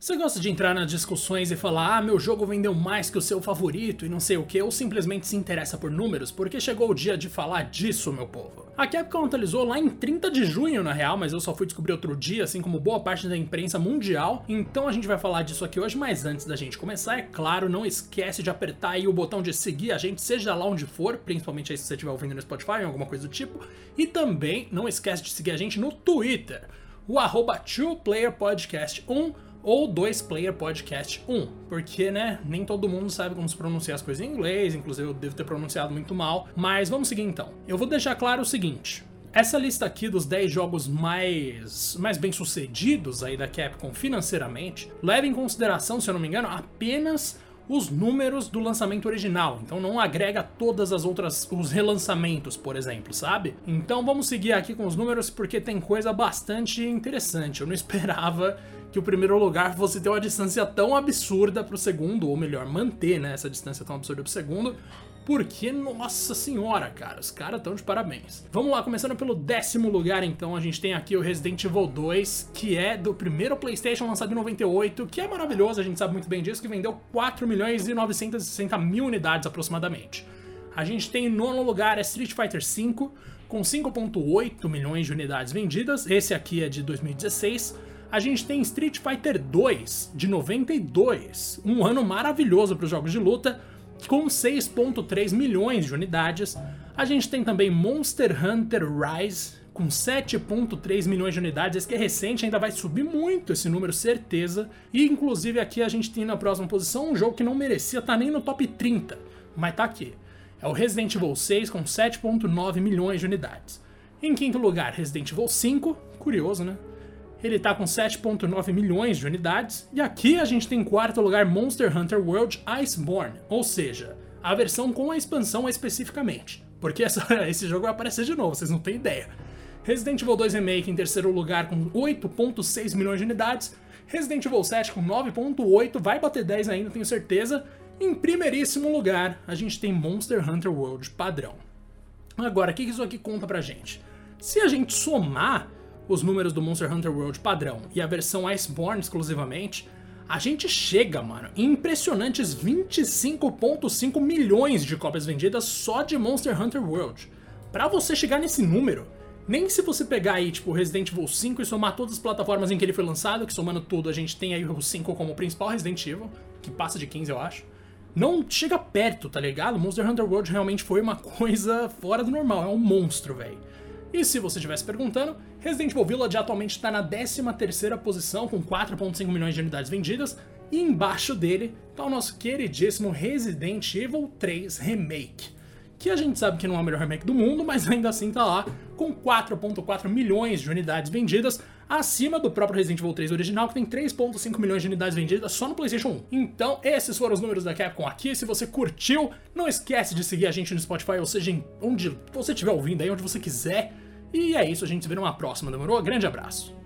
Você gosta de entrar nas discussões e falar, ah, meu jogo vendeu mais que o seu favorito e não sei o que, ou simplesmente se interessa por números, porque chegou o dia de falar disso, meu povo. A Capcom atualizou lá em 30 de junho, na real, mas eu só fui descobrir outro dia, assim como boa parte da imprensa mundial, então a gente vai falar disso aqui hoje, mas antes da gente começar, é claro, não esquece de apertar aí o botão de seguir a gente, seja lá onde for, principalmente aí se você estiver ouvindo no Spotify ou alguma coisa do tipo, e também não esquece de seguir a gente no Twitter, o arroba 2playerpodcast1, ou 2 Player Podcast 1, porque, né, nem todo mundo sabe como se pronunciar as coisas em inglês, inclusive eu devo ter pronunciado muito mal, mas vamos seguir então. Eu vou deixar claro o seguinte, essa lista aqui dos 10 jogos mais, mais bem sucedidos aí da Capcom financeiramente leva em consideração, se eu não me engano, apenas os números do lançamento original. Então não agrega todas as outras os relançamentos, por exemplo, sabe? Então vamos seguir aqui com os números porque tem coisa bastante interessante. Eu não esperava que o primeiro lugar fosse ter uma distância tão absurda pro segundo, ou melhor, manter né, essa distância tão absurda pro segundo, porque, nossa senhora, cara, os caras estão de parabéns. Vamos lá, começando pelo décimo lugar, então, a gente tem aqui o Resident Evil 2, que é do primeiro PlayStation lançado em 98, que é maravilhoso, a gente sabe muito bem disso, que vendeu 4 milhões e 960 mil unidades aproximadamente. A gente tem em nono lugar é Street Fighter V, com 5,8 milhões de unidades vendidas, esse aqui é de 2016 a gente tem Street Fighter 2 de 92, um ano maravilhoso para os jogos de luta, com 6.3 milhões de unidades. A gente tem também Monster Hunter Rise com 7.3 milhões de unidades, esse que é recente, ainda vai subir muito esse número, certeza. E inclusive aqui a gente tem na próxima posição um jogo que não merecia estar tá nem no top 30, mas tá aqui. É o Resident Evil 6 com 7.9 milhões de unidades. Em quinto lugar, Resident Evil 5, curioso, né? Ele está com 7.9 milhões de unidades. E aqui a gente tem em quarto lugar Monster Hunter World Iceborne, ou seja, a versão com a expansão especificamente. Porque essa, esse jogo vai aparecer de novo, vocês não têm ideia. Resident Evil 2 Remake em terceiro lugar com 8.6 milhões de unidades. Resident Evil 7 com 9.8, vai bater 10 ainda, tenho certeza. Em primeiríssimo lugar, a gente tem Monster Hunter World padrão. Agora, o que isso aqui conta pra gente? Se a gente somar os números do Monster Hunter World padrão e a versão Iceborne exclusivamente, a gente chega, mano, em impressionantes 25.5 milhões de cópias vendidas só de Monster Hunter World. Para você chegar nesse número, nem se você pegar aí, tipo, Resident Evil 5 e somar todas as plataformas em que ele foi lançado, que somando tudo a gente tem aí o 5 como principal Resident Evil, que passa de 15 eu acho, não chega perto, tá ligado? Monster Hunter World realmente foi uma coisa fora do normal, é um monstro, velho. E se você estivesse perguntando, Resident Evil Village atualmente está na 13ª posição com 4.5 milhões de unidades vendidas, e embaixo dele está o nosso queridíssimo Resident Evil 3 Remake, que a gente sabe que não é o melhor remake do mundo, mas ainda assim está lá com 4.4 milhões de unidades vendidas, acima do próprio Resident Evil 3 original, que tem 3.5 milhões de unidades vendidas só no PlayStation 1. Então, esses foram os números da Capcom aqui. Se você curtiu, não esquece de seguir a gente no Spotify, ou seja, onde você estiver ouvindo aí, onde você quiser. E é isso, a gente se vê numa próxima, demorou? Grande abraço!